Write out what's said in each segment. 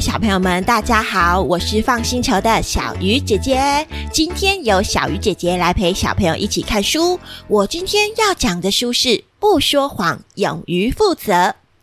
小朋友们，大家好，我是放星球的小鱼姐姐。今天由小鱼姐姐来陪小朋友一起看书。我今天要讲的书是《不说谎，勇于负责》。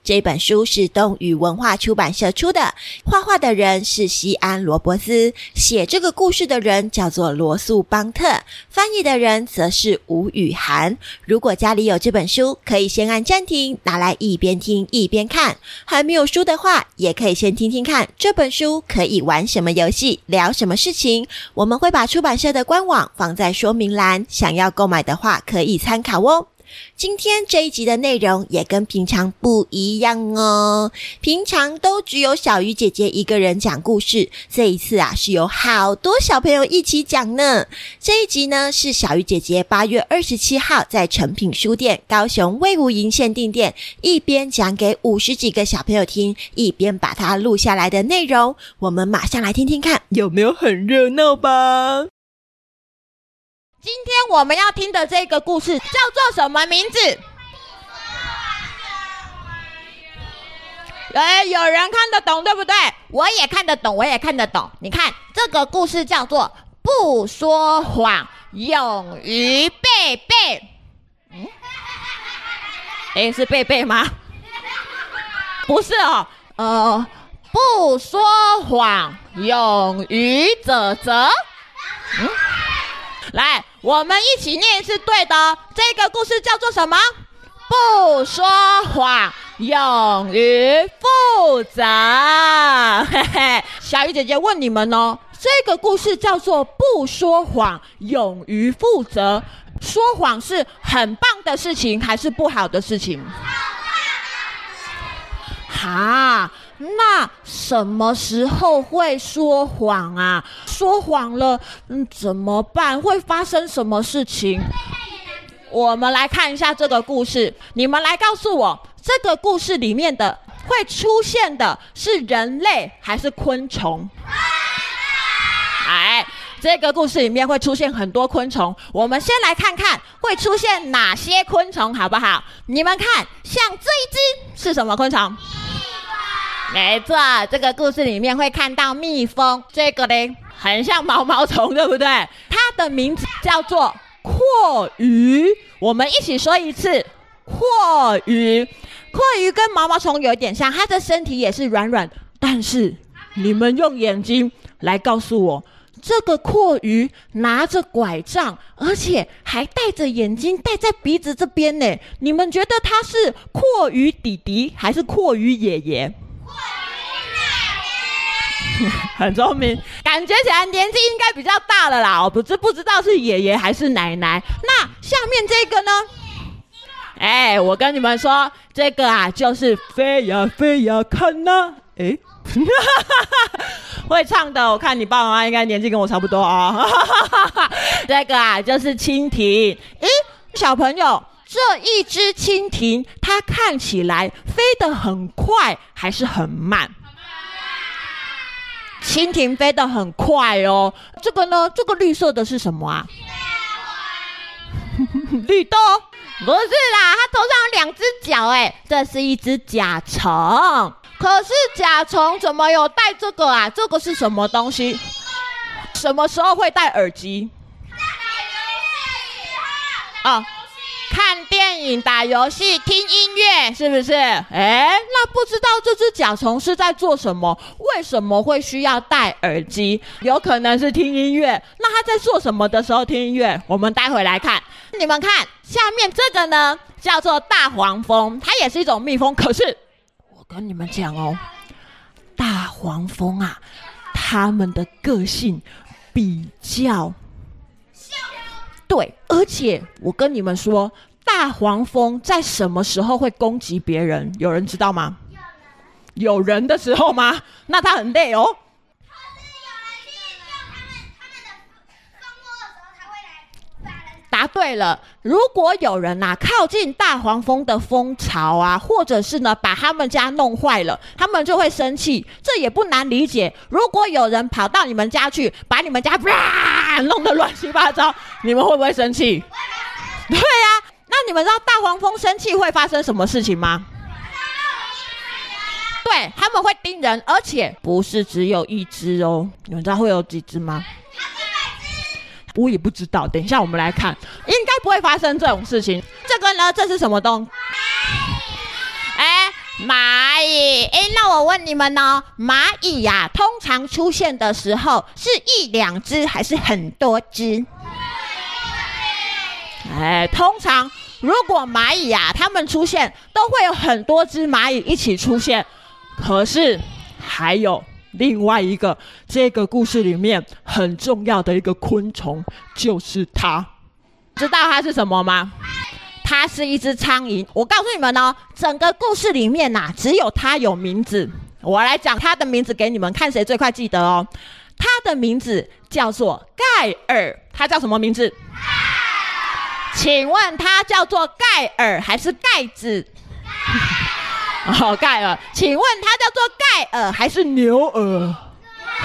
这本书是东宇文化出版社出的，画画的人是西安罗伯斯，写这个故事的人叫做罗素邦特，翻译的人则是吴雨涵。如果家里有这本书，可以先按暂停，拿来一边听一边看；还没有书的话，也可以先听听看这本书可以玩什么游戏，聊什么事情。我们会把出版社的官网放在说明栏，想要购买的话可以参考哦。今天这一集的内容也跟平常不一样哦。平常都只有小鱼姐姐一个人讲故事，这一次啊是有好多小朋友一起讲呢。这一集呢是小鱼姐姐八月二十七号在诚品书店高雄卫武营限定店一边讲给五十几个小朋友听，一边把它录下来的内容。我们马上来听听看，有没有很热闹吧？今天我们要听的这个故事叫做什么名字？哎，有人看得懂对不对？我也看得懂，我也看得懂。你看这个故事叫做“不说谎，勇于贝贝”。嗯，哎，是贝贝吗？不是哦，呃，不说谎，勇于泽泽。嗯。来，我们一起念是对的。这个故事叫做什么？不说谎，勇于负责。嘿嘿，小鱼姐姐问你们哦，这个故事叫做不说谎，勇于负责。说谎是很棒的事情，还是不好的事情？好。那什么时候会说谎啊？说谎了，嗯，怎么办？会发生什么事情？我们来看一下这个故事。你们来告诉我，这个故事里面的会出现的是人类还是昆虫？哎，这个故事里面会出现很多昆虫。我们先来看看会出现哪些昆虫，好不好？你们看，像这一只是什么昆虫？没错，这个故事里面会看到蜜蜂，这个呢很像毛毛虫，对不对？它的名字叫做阔鱼。我们一起说一次，阔鱼。阔鱼跟毛毛虫有点像，它的身体也是软软的。但是你们用眼睛来告诉我，这个阔鱼拿着拐杖，而且还戴着眼镜，戴在鼻子这边呢。你们觉得它是蛞蝓弟弟还是蛞蝓爷爷？很聪明，感觉起来年纪应该比较大了啦。我不知不知道是爷爷还是奶奶。那下面这个呢？哎，我跟你们说，这个啊就是飞呀飞呀看呐。哎，会唱的，我看你爸爸妈妈应该年纪跟我差不多啊。这个啊就是蜻蜓。咦，小朋友，这一只蜻蜓，它看起来飞得很快还是很慢？蜻蜓飞得很快哦，这个呢？这个绿色的是什么啊？绿豆？不是啦，它头上有两只脚，哎，这是一只甲虫。可是甲虫怎么有戴这个啊？这个是什么东西？什么时候会戴耳机？啊。看电影、打游戏、听音乐，是不是？哎，那不知道这只甲虫是在做什么？为什么会需要戴耳机？有可能是听音乐。那它在做什么的时候听音乐？我们待会来看。你们看下面这个呢，叫做大黄蜂，它也是一种蜜蜂。可是我跟你们讲哦，大黄蜂啊，它们的个性比较。对，而且我跟你们说，大黄蜂在什么时候会攻击别人？有人知道吗？有人的时候吗？那它很累哦。答对了，如果有人呐、啊、靠近大黄蜂的蜂巢啊，或者是呢把他们家弄坏了，他们就会生气。这也不难理解。如果有人跑到你们家去，把你们家啪弄得乱七八糟，你们会不会生气？对呀、啊。那你们知道大黄蜂生气会发生什么事情吗？对，对，他们会叮人，而且不是只有一只哦。你们知道会有几只吗？我也不知道，等一下我们来看，应该不会发生这种事情。这个呢，这是什么东西？哎，蚂蚁。哎，那我问你们呢，蚂蚁呀，通常出现的时候是一两只还是很多只？哎，通常如果蚂蚁呀，它们出现都会有很多只蚂蚁一起出现。可是还有。另外一个，这个故事里面很重要的一个昆虫就是它，知道它是什么吗？它是一只苍蝇。我告诉你们哦，整个故事里面呐、啊，只有它有名字。我来讲它的名字给你们，看谁最快记得哦。它的名字叫做盖尔，它叫什么名字？请问它叫做盖尔还是盖子？哦，盖尔，请问它叫做盖尔还是牛耳？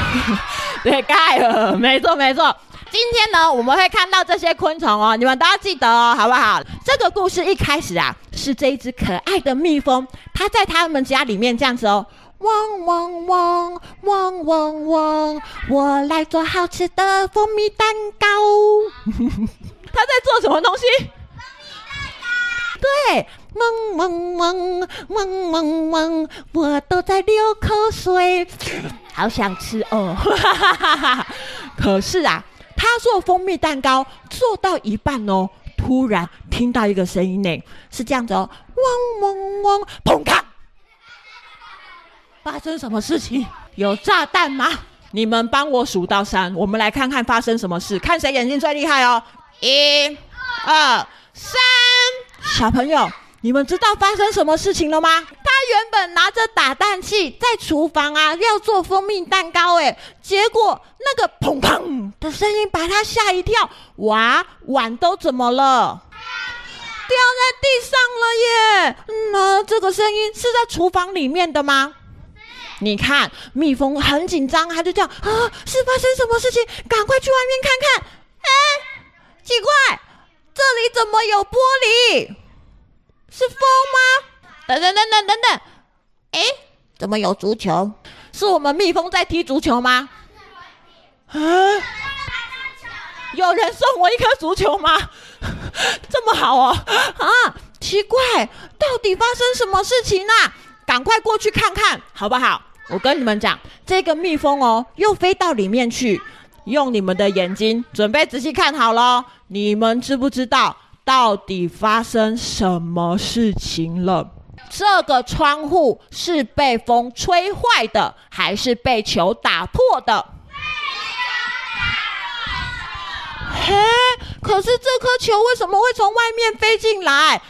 对，盖尔，没错没错。今天呢，我们会看到这些昆虫哦，你们都要记得哦，好不好？这个故事一开始啊，是这一只可爱的蜜蜂，它在他们家里面这样子哦，嗡嗡嗡嗡嗡嗡，我来做好吃的蜂蜜蛋糕。它在做什么东西？对。嗡嗡嗡嗡嗡嗡，我都在流口水，好想吃哦！可是啊，他做蜂蜜蛋糕做到一半哦，突然听到一个声音呢，是这样子哦，嗡嗡嗡，砰咔！发生什么事情？有炸弹吗？你们帮我数到三，我们来看看发生什么事，看谁眼睛最厉害哦！一、二、三，小朋友。你们知道发生什么事情了吗？他原本拿着打蛋器在厨房啊，要做蜂蜜蛋糕，哎，结果那个砰砰的声音把他吓一跳，哇，碗都怎么了？掉在地上了耶！那这个声音是在厨房里面的吗？你看，蜜蜂很紧张，它就这样啊，是发生什么事情？赶快去外面看看。哎，奇怪，这里怎么有玻璃？是风吗？等等等等等等，哎，怎么有足球？是我们蜜蜂在踢足球吗？啊！有人送我一颗足球吗？这么好哦！啊，奇怪，到底发生什么事情啊？赶快过去看看，好不好？我跟你们讲，这个蜜蜂哦，又飞到里面去，用你们的眼睛准备仔细看好喽。你们知不知道？到底发生什么事情了？这个窗户是被风吹坏的，还是被球打破的？嘿，可是这颗球为什么会从外面飞进来？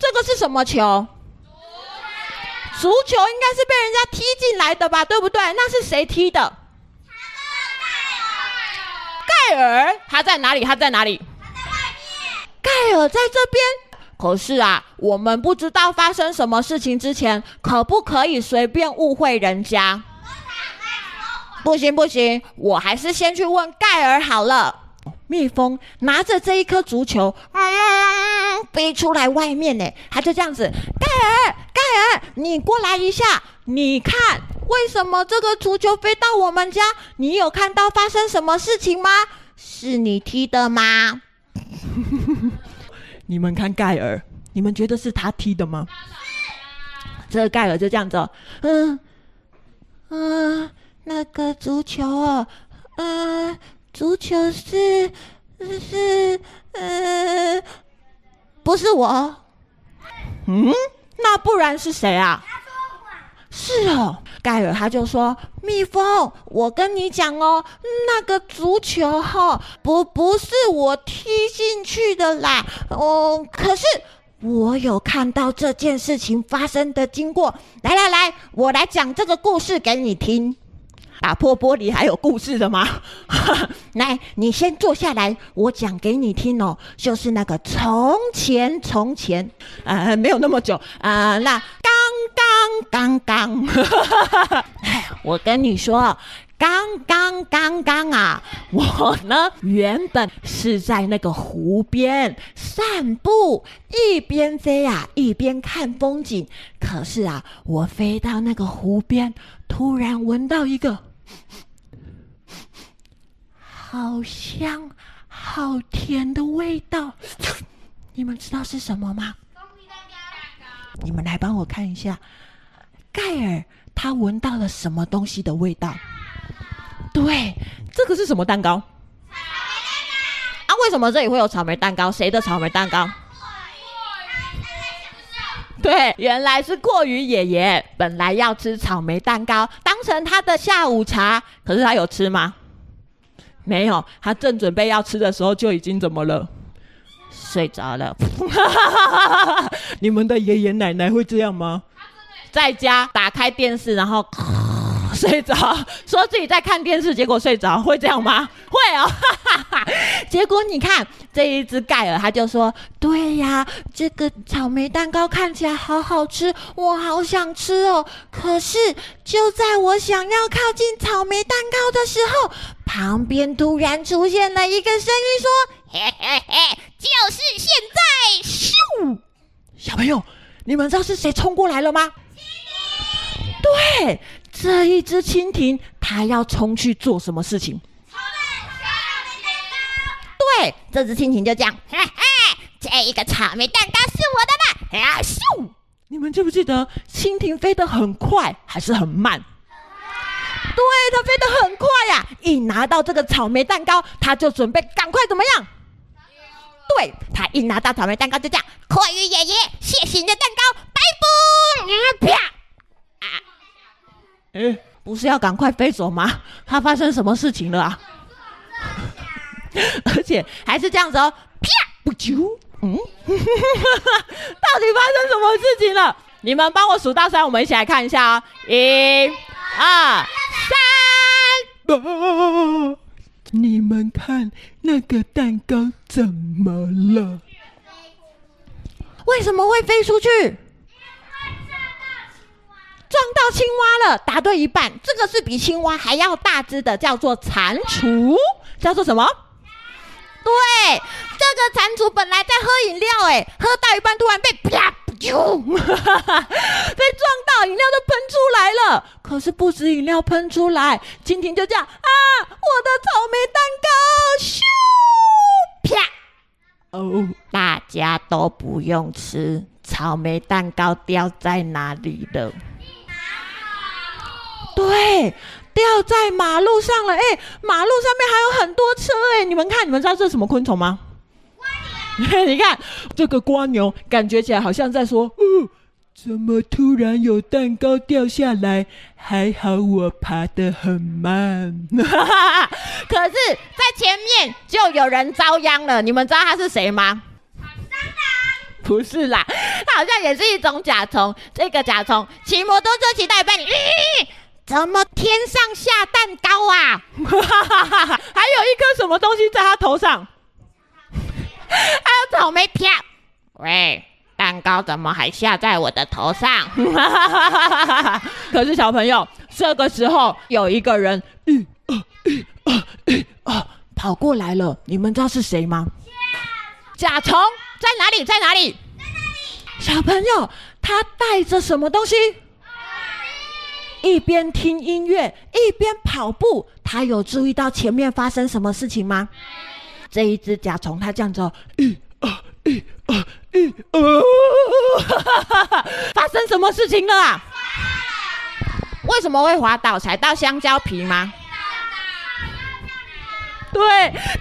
这个是什么球？足球应该是被人家踢进来的吧？对不对？那是谁踢的？盖尔，他在哪里？他在哪里？他在外面盖尔在这边，可是啊，我们不知道发生什么事情之前，可不可以随便误会人家？不行不行，我还是先去问盖尔好了。蜜蜂拿着这一颗足球，嗯，飞出来外面呢，他就这样子，盖尔，盖尔，你过来一下，你看，为什么这个足球飞到我们家？你有看到发生什么事情吗？是你踢的吗？你们看盖尔，你们觉得是他踢的吗？这个盖尔就这样子，嗯嗯，那个足球哦，嗯，足球是是嗯，不是我，嗯，那不然是谁啊？是哦。盖尔他就说：“蜜蜂，我跟你讲哦，那个足球哈，不不是我踢进去的啦。哦，可是我有看到这件事情发生的经过。来来来，我来讲这个故事给你听。打破玻璃还有故事的吗？来，你先坐下来，我讲给你听哦。就是那个从前从前，呃，没有那么久啊，呃，那。”刚刚，刚刚，哎，我跟你说，刚刚刚刚啊，我呢原本是在那个湖边散步，一边飞啊一边看风景。可是啊，我飞到那个湖边，突然闻到一个好香、好甜的味道。你们知道是什么吗？你们来帮我看一下，盖尔他闻到了什么东西的味道？对，这个是什么蛋糕？草莓蛋糕。啊，为什么这里会有草莓蛋糕？谁的草莓蛋糕？对，原来是过于爷爷本来要吃草莓蛋糕，当成他的下午茶。可是他有吃吗？没有，他正准备要吃的时候就已经怎么了？睡着了。你们的爷爷奶奶会这样吗？在家打开电视，然后。睡着，说自己在看电视，结果睡着，会这样吗？会哦，哈哈哈。结果你看这一只盖尔，他就说：“对呀，这个草莓蛋糕看起来好好吃，我好想吃哦。可是就在我想要靠近草莓蛋糕的时候，旁边突然出现了一个声音，说：‘嘿嘿嘿，就是现在！’咻，小朋友，你们知道是谁冲过来了吗？对。”这一只蜻蜓，它要冲去做什么事情？草莓蛋糕对，这只蜻蜓就这样，嘿嘿，这一个草莓蛋糕是我的呢！啊咻！你们记不记得蜻蜓飞得很快还是很慢？很对，它飞得很快呀、一拿到这个草莓蛋糕，它就准备赶快怎么样？对，它一拿到草莓蛋糕就这样，蛞蝓爷爷，谢谢你的蛋糕，拜拜！啪！哎，不是要赶快飞走吗？它发生什么事情了啊？而且还是这样子哦，啪，不啾，嗯，到底发生什么事情了？你们帮我数到三，我们一起来看一下哦。一、二、三，啊！你们看那个蛋糕怎么了？为什么会飞出去？撞到青蛙了，答对一半。这个是比青蛙还要大只的，叫做蟾蜍，叫做什么？对，这个蟾蜍本来在喝饮料，哎，喝到一半突然被啪啾，被撞到，饮料都喷出来了。可是不止饮料喷出来，蜻蜓就这样啊，我的草莓蛋糕，咻，啪，哦，大家都不用吃，草莓蛋糕掉在哪里了？对，掉在马路上了。哎，马路上面还有很多车。哎，你们看，你们知道这是什么昆虫吗？蜗牛。你看这个蜗牛，感觉起来好像在说：“哦，怎么突然有蛋糕掉下来？还好我爬得很慢。”可是，在前面就有人遭殃了。你们知道他是谁吗？不是啦，他好像也是一种甲虫。这个甲虫骑摩托车骑到一半，你。怎么天上下蛋糕啊？还有一颗什么东西在他头上？还有草莓片。喂，蛋糕怎么还下在我的头上？可是小朋友，这个时候有一个人，嗯啊啊啊，跑过来了。你们知道是谁吗？甲虫在哪里？在哪里？在哪里？小朋友，他带着什么东西？一边听音乐一边跑步，他有注意到前面发生什么事情吗？这一只甲虫，它这样子，一、二、一、二、一、二，发生什么事情了啊？为什么会滑倒？踩到香蕉皮吗？对，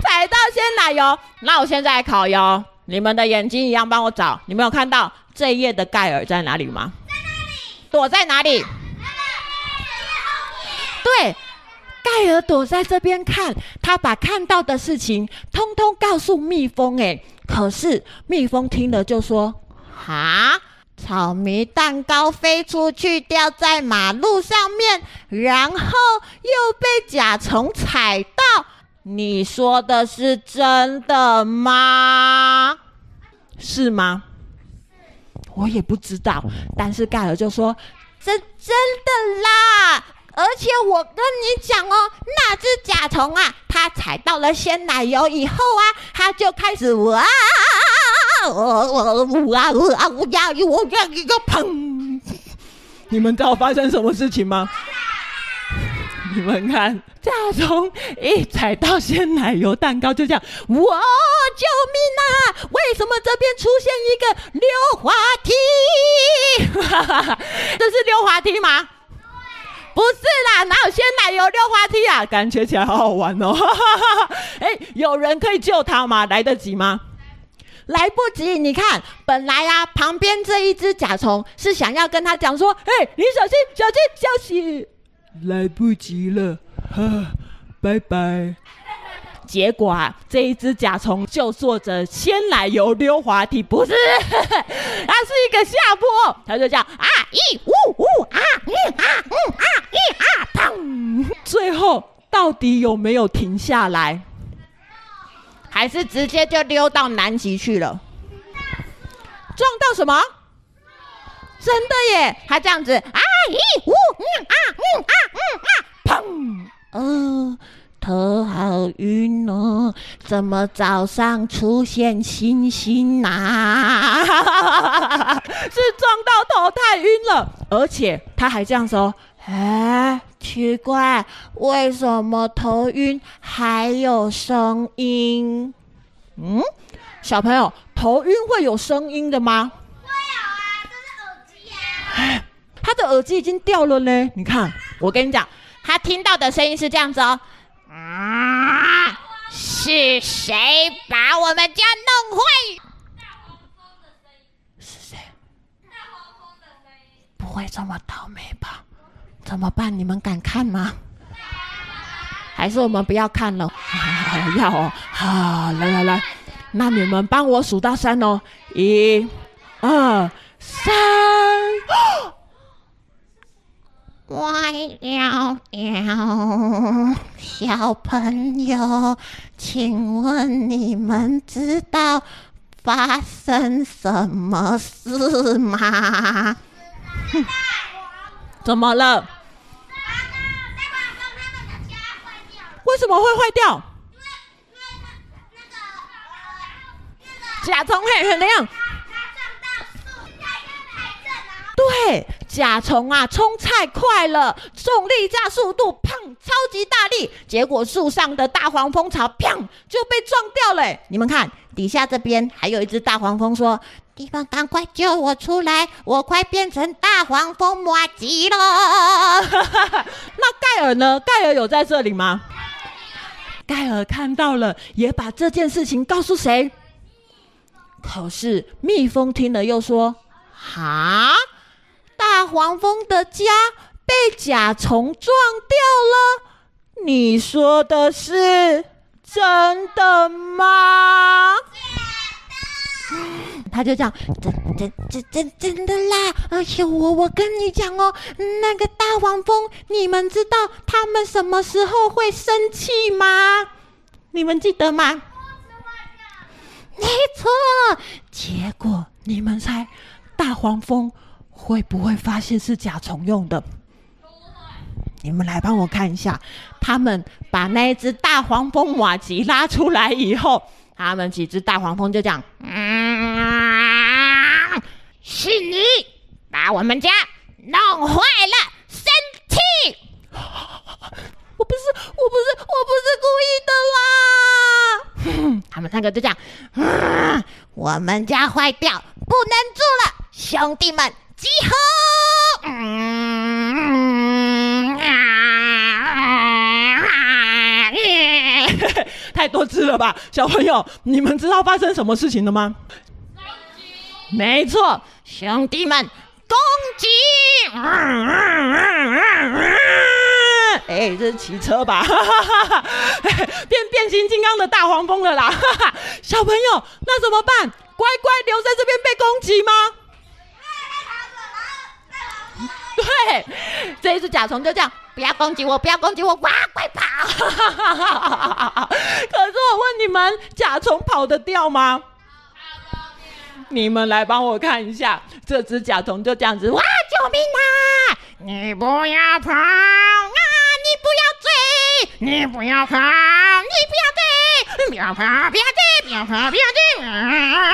踩到鲜奶油。那我现在来考哟，你们的眼睛一样帮我找。你们有看到这一页的盖尔在哪里吗？在哪里？躲在哪里？对，盖尔躲在这边看，他把看到的事情通通告诉蜜蜂。诶，可是蜜蜂听了就说：“哈，草莓蛋糕飞出去，掉在马路上面，然后又被甲虫踩到。你说的是真的吗？是吗？我也不知道。但是盖尔就说：真真的啦。”而且我跟你讲哦，那只甲虫啊，它踩到了鲜奶油以后啊，它就开始哇，哇哇哇哇呀，我这样一个砰！你们知道发生什么事情吗？你们看，甲虫一踩到鲜奶油蛋糕，就这样，哇！救命啊！为什么这边出现一个溜滑梯？这是溜滑梯吗？不是啦，哪有鲜奶油溜滑梯啊？感觉起来好好玩哦！哎、欸，有人可以救他吗？来得及吗？来不及！你看，本来啊，旁边这一只甲虫是想要跟他讲说：“哎、你小心，小心，小心！”来不及了，哈，拜拜。结果啊，这一只甲虫就坐着鲜奶油溜滑梯，不是，它是一个下坡，它就这样啊一呜呜啊嗯啊嗯啊一啊砰，最后到底有没有停下来？还是直接就溜到南极去了？撞到什么？真的耶！它这样子啊一呜嗯啊嗯啊嗯啊砰，嗯。头好晕哦，怎么早上出现星星呐、啊？是撞到头太晕了，而且他还这样说：“哎，奇怪，为什么头晕还有声音？”嗯，小朋友，头晕会有声音的吗？会有啊，这是耳机啊。他的耳机已经掉了呢。你看，我跟你讲，他听到的声音是这样子哦。啊！是谁把我们家弄坏？大黄蜂的声音是谁？大黄蜂的声音不会这么倒霉吧？怎么办？你们敢看吗？还是我们不要看了？要哦！好，来来来，那你们帮我数到三哦！一、二、三。歪了了，小朋友，请问你们知道发生什么事吗？怎么了？为什么会坏掉？甲虫嘿，怎样？对。甲虫啊，冲太快了，重力加速度，砰，超级大力，结果树上的大黄蜂巢，砰，就被撞掉了。你们看，底下这边还有一只大黄蜂说：“地方赶快救我出来，我快变成大黄蜂麻糬了。”那盖尔呢？盖尔有在这里吗？盖尔看到了，也把这件事情告诉谁？可是蜜蜂听了又说：“哈。”大黄蜂的家被甲虫撞掉了，你说的是真的吗？他就这样，真真真真真的啦！而且我我跟你讲哦，那个大黄蜂，你们知道他们什么时候会生气吗？你们记得吗？没错。结果你们猜，大黄蜂。会不会发现是甲虫用的？你们来帮我看一下，他们把那只大黄蜂瓦吉拉出来以后，他们几只大黄蜂就讲：“嗯，是你把我们家弄坏了，生气！我不是，我不是，我不是故意的啦！” 他们三个就这样：“嗯，我们家坏掉，不能住了，兄弟们。”集合！嗯太多只了吧，小朋友，你们知道发生什么事情了吗？没错，兄弟们，攻击！哎，这是骑车吧？变变形金刚的大黄蜂了啦！小朋友，那怎么办？乖乖留在这边被攻击吗？对，这一只甲虫就这样，不要攻击我，不要攻击我，哇，快跑！可是我问你们，甲虫跑得掉吗？你们来帮我看一下，这只甲虫就这样子，哇，救命啊！你不要跑啊，你不要追，你不要跑，你不要追，不要跑，不要追，不要跑，不要追。啊，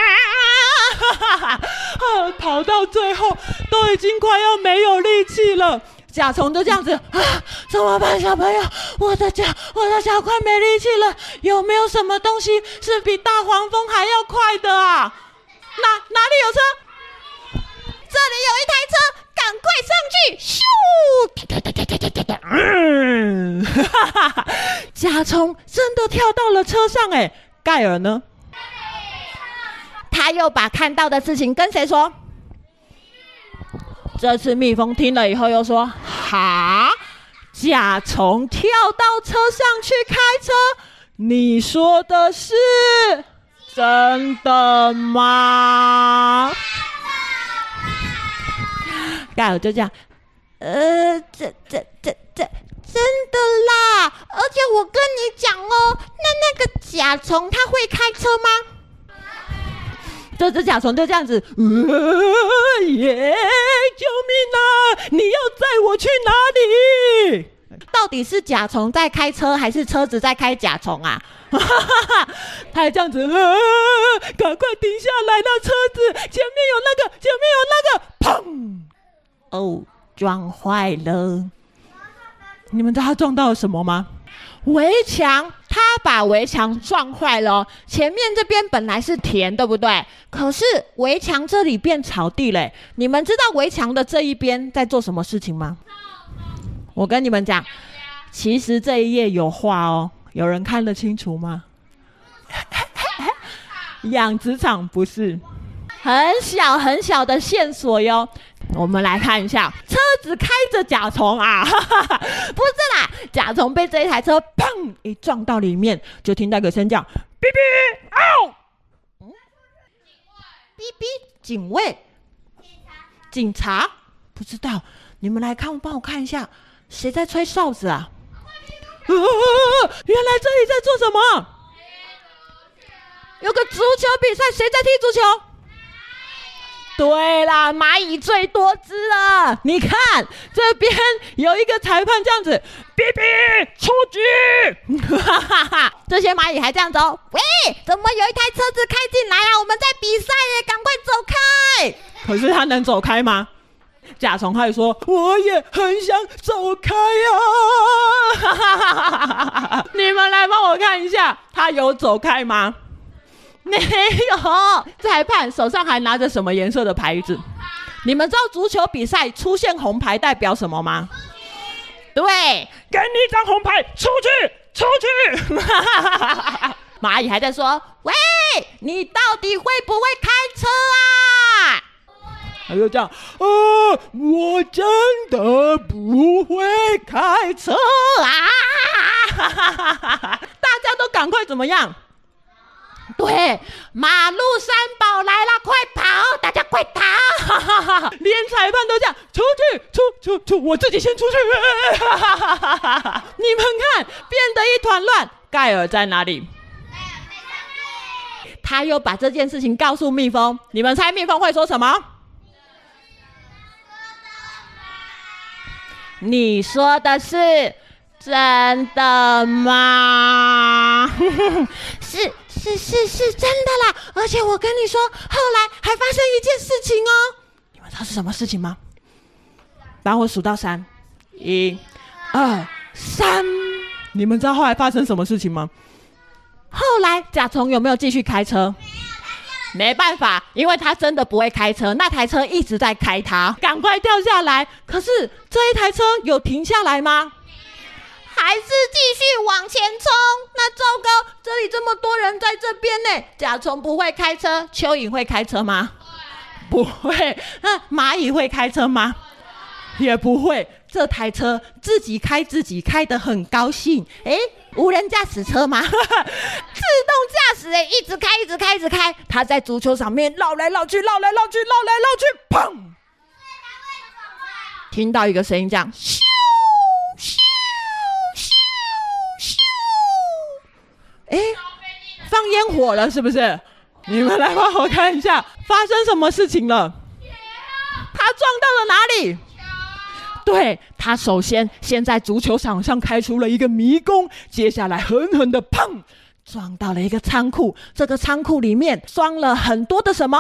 跑到最后都已经快要没有力气了。甲虫就这样子啊，怎么办，小朋友？我的脚，我的脚快没力气了。有没有什么东西是比大黄蜂还要快的啊？哪哪里有车？这里有一台车，赶快上去！咻！嗯，哈哈哈！甲虫真的跳到了车上，哎，盖尔呢？他又把看到的事情跟谁说？这次蜜蜂听了以后又说：“哈，甲虫跳到车上去开车，你说的是真的吗？”盖尔就这样，呃，这这这这真的啦！而且我跟你讲哦，那那个甲虫它会开车吗？这只甲虫就这样子，呃耶！救命啊！你要载我去哪里？到底是甲虫在开车，还是车子在开甲虫啊？哈哈哈！他还这样子，呃，赶快停下来！那车子前面有那个，前面有那个，砰！哦，撞坏了。你们知道他撞到了什么吗？围墙，他把围墙撞坏了。前面这边本来是田，对不对？可是围墙这里变草地嘞。你们知道围墙的这一边在做什么事情吗？我跟你们讲，其实这一页有画哦。有人看得清楚吗？养殖场不是，很小很小的线索哟。我们来看一下，车子开着甲虫啊，哈哈哈，不是啦，甲虫被这一台车砰一撞到里面，就听到个声叫，哔哔，嗷，嗯，哔哔，警卫，警察，不知道，你们来看，帮我看一下，谁在吹哨子啊？呃，原来这里在做什么？有个足球比赛，谁在踢足球？对啦，蚂蚁最多只了。你看这边有一个裁判这样子，哔哔出局。哈哈哈！这些蚂蚁还这样走。喂，怎么有一台车子开进来啊？我们在比赛耶，赶快走开！可是他能走开吗？甲虫还说，我也很想走开呀。哈哈哈哈！你们来帮我看一下，他有走开吗？没有，裁判手上还拿着什么颜色的牌子？你们知道足球比赛出现红牌代表什么吗？对，给你一张红牌，出去，出去！蚂蚁还在说：“喂，你到底会不会开车啊？”他就这样，呃，我真的不会开车啊！大家都赶快怎么样？对，马路三宝来了，快跑！大家快逃！哈哈哈，连裁判都这样，出去，出出出，我自己先出去！哈哈哈哈哈！你们看，变得一团乱。盖尔在哪里？他又把这件事情告诉蜜蜂。你们猜蜜蜂会说什么？你说的是真的吗？是。是是是真的啦，而且我跟你说，后来还发生一件事情哦。你们知道是什么事情吗？帮我数到三，一、二、三。你们知道后来发生什么事情吗？后来甲虫有没有继续开车？没办法，因为他真的不会开车，那台车一直在开他，赶快掉下来。可是这一台车有停下来吗？还是继续往前冲？那糟糕，这里这么多人在这边呢。甲虫不会开车，蚯蚓会开车吗？不会。那蚂蚁会开车吗？也不会。这台车自己开，自己开得很高兴。诶，无人驾驶车吗？自动驾驶诶，一直开，一直开，一直开。它在足球场面绕来绕去，绕来绕去，绕来绕去，砰！听到一个声音，这样。哎，放烟火了是不是？你们来帮我看一下，发生什么事情了？他撞到了哪里？对，他首先先在足球场上开出了一个迷宫，接下来狠狠的砰撞到了一个仓库。这个仓库里面装了很多的什么？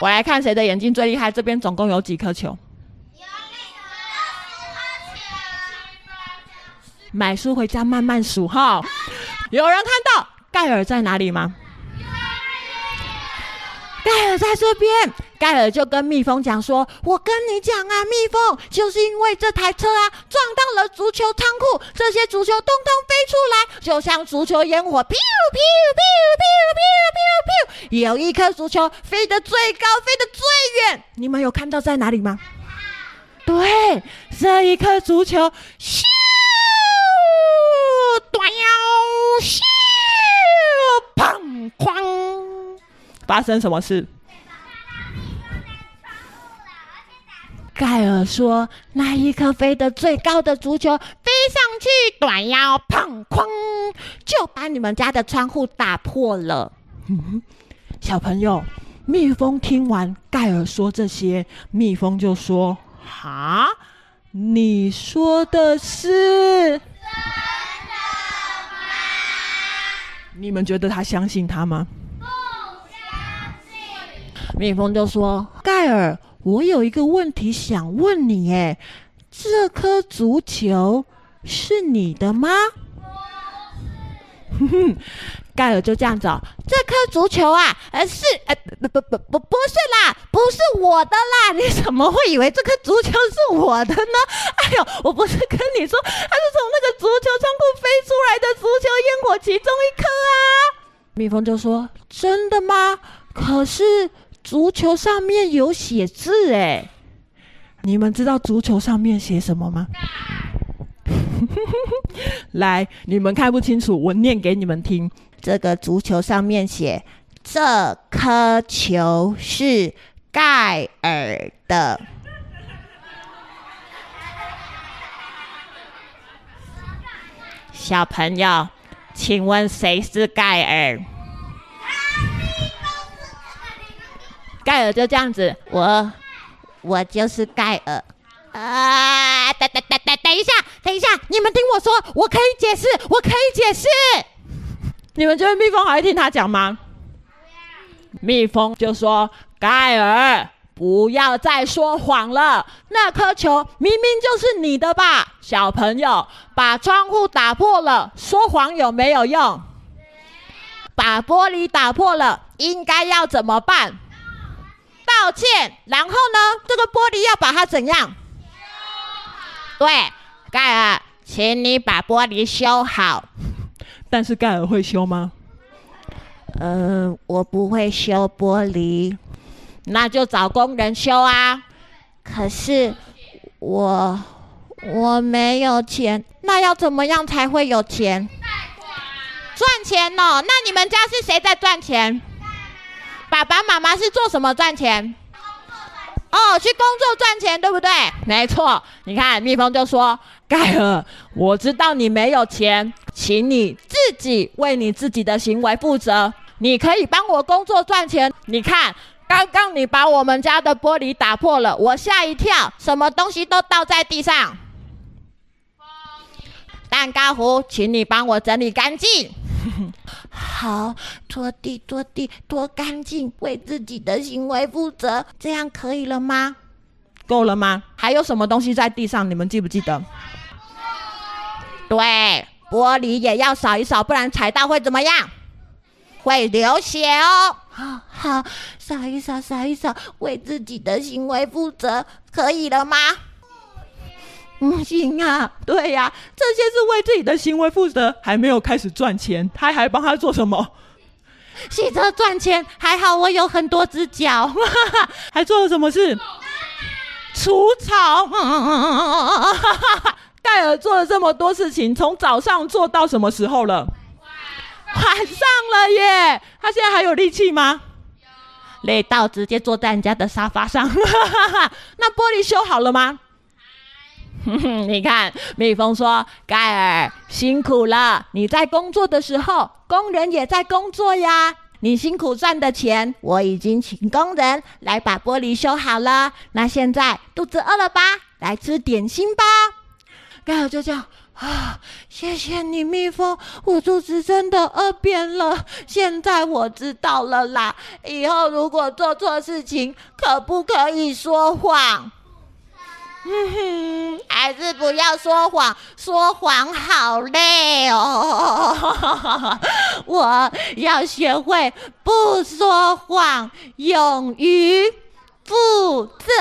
我来看谁的眼睛最厉害。这边总共有几颗球？买书回家慢慢数哈。有人看到盖尔在哪里吗？盖尔在这边。盖尔就跟蜜蜂讲说，我跟你讲啊，蜜蜂就是因为这台车啊，撞到了足球仓库，这些足球通通飞出来，就像足球烟火。有一颗足球飞得最高，飞得最远。你们有看到在哪里吗？对，这一颗足球。短腰，咻，砰，哐，发生什么事？”盖尔说：“那一颗飞得最高的足球飞上去，短腰，砰哐，就把你们家的窗户打破了。”，小朋友，蜜蜂听完盖尔说这些，蜜蜂就说：“哈，你说的是？你们觉得他相信他吗？”不相信。蜜蜂就说：“盖尔。”我有一个问题想问你，哎，这颗足球是你的吗？盖尔就这样子哦，这颗足球啊，呃，是，呃，不不不不不是啦，不是我的啦，你怎么会以为这颗足球是我的呢？哎呦，我不是跟你说，它是从那个足球仓库飞出来的足球烟火其中一颗啊。蜜蜂就说：“真的吗？可是。”足球上面有写字哎，你们知道足球上面写什么吗？来，你们看不清楚，我念给你们听。这个足球上面写：“这颗球是盖尔的。”小朋友，请问谁是盖尔？盖尔就这样子，我我就是盖尔啊！等等等等等一下，等一下，你们听我说，我可以解释，我可以解释。你们觉得蜜蜂还会听他讲吗？蜜蜂就说：“盖尔，不要再说谎了，那颗球明明就是你的吧？小朋友，把窗户打破了，说谎有没有用？把玻璃打破了，应该要怎么办？”道歉，然后呢？这个玻璃要把它怎样？对，盖尔，请你把玻璃修好。但是盖尔会修吗？嗯、呃，我不会修玻璃，那就找工人修啊。可是我我没有钱，那要怎么样才会有钱？赚钱哦。那你们家是谁在赚钱？爸爸妈妈是做什么赚钱？哦，去工作赚钱，对不对？没错。你看，蜜蜂就说：“盖尔，我知道你没有钱，请你自己为你自己的行为负责。你可以帮我工作赚钱。你看，刚刚你把我们家的玻璃打破了，我吓一跳，什么东西都倒在地上。蛋糕糊，请你帮我整理干净。”好，拖地，拖地，拖干净，为自己的行为负责，这样可以了吗？够了吗？还有什么东西在地上？你们记不记得？对，玻璃也要扫一扫，不然踩到会怎么样？会流血哦。好，好，扫一扫，扫一扫，为自己的行为负责，可以了吗？不行啊，对呀、啊，这些是为自己的行为负责，还没有开始赚钱，他还帮他做什么？洗车赚钱，还好我有很多只脚，还做了什么事？除草。盖尔做了这么多事情，从早上做到什么时候了？晚上了耶！他现在还有力气吗？累到直接坐在人家的沙发上。那玻璃修好了吗？你看，蜜蜂说：“盖尔辛苦了，你在工作的时候，工人也在工作呀。你辛苦赚的钱，我已经请工人来把玻璃修好了。那现在肚子饿了吧？来吃点心吧。盖尔就这样啊，谢谢你，蜜蜂，我肚子真的饿扁了。现在我知道了啦，以后如果做错事情，可不可以说谎？嗯哼，还是不要说谎，说谎好累哦。我要学会不说谎，勇于负责。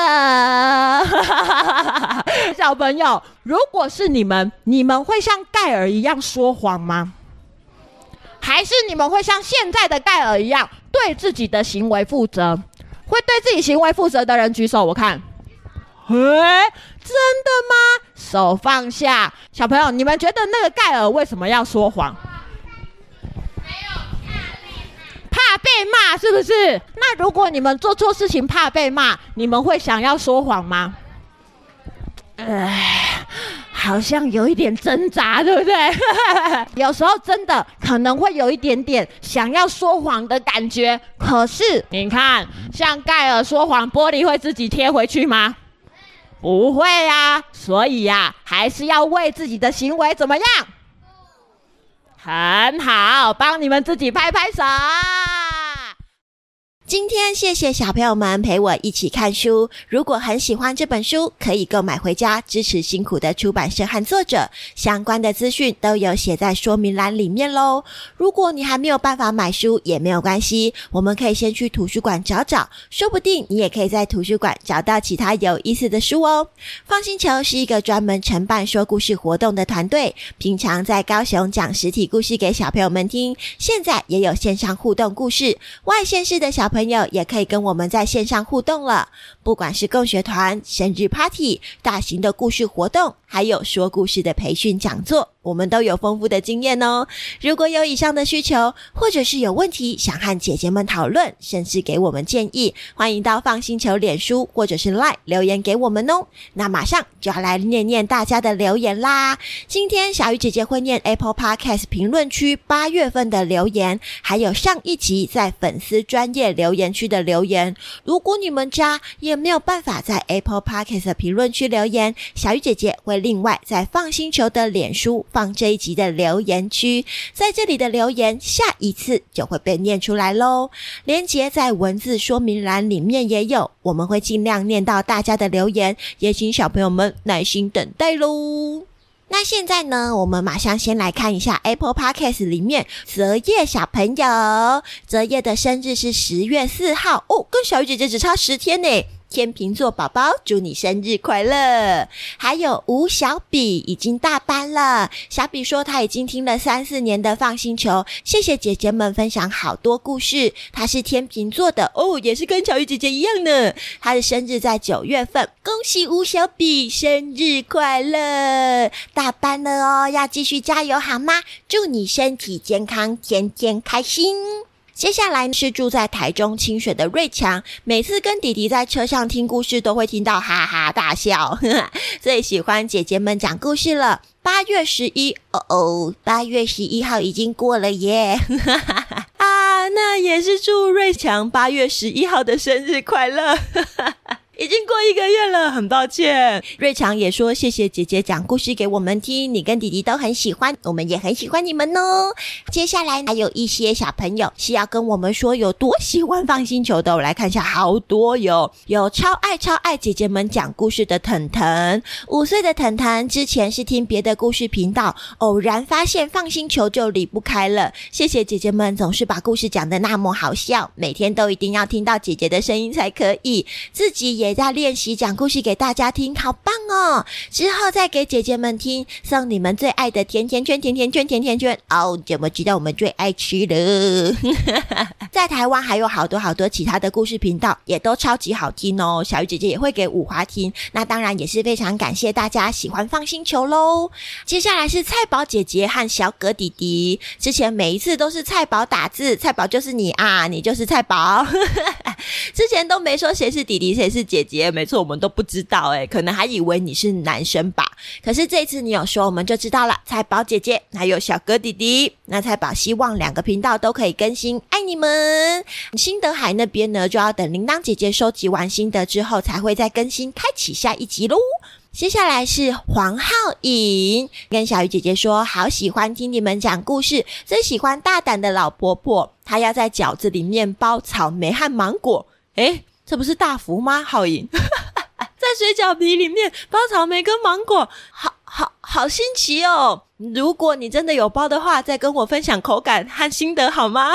小朋友，如果是你们，你们会像盖尔一样说谎吗？还是你们会像现在的盖尔一样，对自己的行为负责？会对自己行为负责的人举手，我看。嘿，真的吗？手放下，小朋友，你们觉得那个盖尔为什么要说谎？没有怕被骂，是不是？那如果你们做错事情怕被骂，你们会想要说谎吗？哎，好像有一点挣扎，对不对？有时候真的可能会有一点点想要说谎的感觉。可是你看，像盖尔说谎，玻璃会自己贴回去吗？不会呀，所以呀，还是要为自己的行为怎么样？很好，帮你们自己拍拍手。今天谢谢小朋友们陪我一起看书。如果很喜欢这本书，可以购买回家支持辛苦的出版社和作者。相关的资讯都有写在说明栏里面喽。如果你还没有办法买书，也没有关系，我们可以先去图书馆找找，说不定你也可以在图书馆找到其他有意思的书哦。放星球是一个专门承办说故事活动的团队，平常在高雄讲实体故事给小朋友们听，现在也有线上互动故事，外县市的小朋友也可以跟我们在线上互动了。不管是共学团、生日 party、大型的故事活动，还有说故事的培训讲座。我们都有丰富的经验哦。如果有以上的需求，或者是有问题想和姐姐们讨论，甚至给我们建议，欢迎到放星球脸书或者是 Line 留言给我们哦。那马上就要来念念大家的留言啦。今天小鱼姐姐会念 Apple Podcast 评论区八月份的留言，还有上一集在粉丝专业留言区的留言。如果你们家也没有办法在 Apple Podcast 评论区留言，小鱼姐姐会另外在放星球的脸书。放这一集的留言区，在这里的留言，下一次就会被念出来喽。连结在文字说明栏里面也有，我们会尽量念到大家的留言，也请小朋友们耐心等待喽。那现在呢，我们马上先来看一下 Apple Podcast 里面泽叶小朋友，泽叶的生日是十月四号哦，跟小鱼姐姐只差十天呢。天秤座宝宝，祝你生日快乐！还有吴小比已经大班了，小比说他已经听了三四年的放星球，谢谢姐姐们分享好多故事。他是天秤座的哦，也是跟小鱼姐姐一样呢。他的生日在九月份，恭喜吴小比生日快乐！大班了哦，要继续加油好吗？祝你身体健康，天天开心。接下来是住在台中清水的瑞强，每次跟弟弟在车上听故事，都会听到哈哈大笑，呵呵，最喜欢姐姐们讲故事了。八月十一，哦哦，八月十一号已经过了耶，哈哈哈啊，那也是祝瑞强八月十一号的生日快乐。哈哈哈已经过一个月了，很抱歉。瑞强也说谢谢姐姐讲故事给我们听，你跟弟弟都很喜欢，我们也很喜欢你们哦。接下来还有一些小朋友是要跟我们说有多喜欢放星球的，我来看一下，好多哟，有超爱超爱姐姐们讲故事的腾腾，五岁的腾腾之前是听别的故事频道，偶然发现放星球就离不开了。谢谢姐姐们总是把故事讲得那么好笑，每天都一定要听到姐姐的声音才可以，自己也。也在练习讲故事给大家听，好棒哦！之后再给姐姐们听，送你们最爱的甜甜圈、甜甜圈、甜甜圈哦！怎么知道我们最爱吃的？在台湾还有好多好多其他的故事频道，也都超级好听哦。小鱼姐姐也会给五华听，那当然也是非常感谢大家喜欢放星球喽。接下来是菜宝姐姐和小葛弟弟，之前每一次都是菜宝打字，菜宝就是你啊，你就是菜宝。之前都没说谁是弟弟，谁是姐。姐，没错，我们都不知道诶，可能还以为你是男生吧。可是这次你有说，我们就知道了。菜宝姐姐还有小哥弟弟，那菜宝希望两个频道都可以更新，爱你们。新德海那边呢，就要等铃铛姐姐收集完心得之后，才会再更新，开启下一集喽。接下来是黄浩颖，跟小鱼姐姐说，好喜欢听你们讲故事，最喜欢大胆的老婆婆，她要在饺子里面包草莓和芒果。诶，这不是大福吗？浩颖，在水饺皮里面包草莓跟芒果，好好好新奇哦！如果你真的有包的话，再跟我分享口感和心得好吗？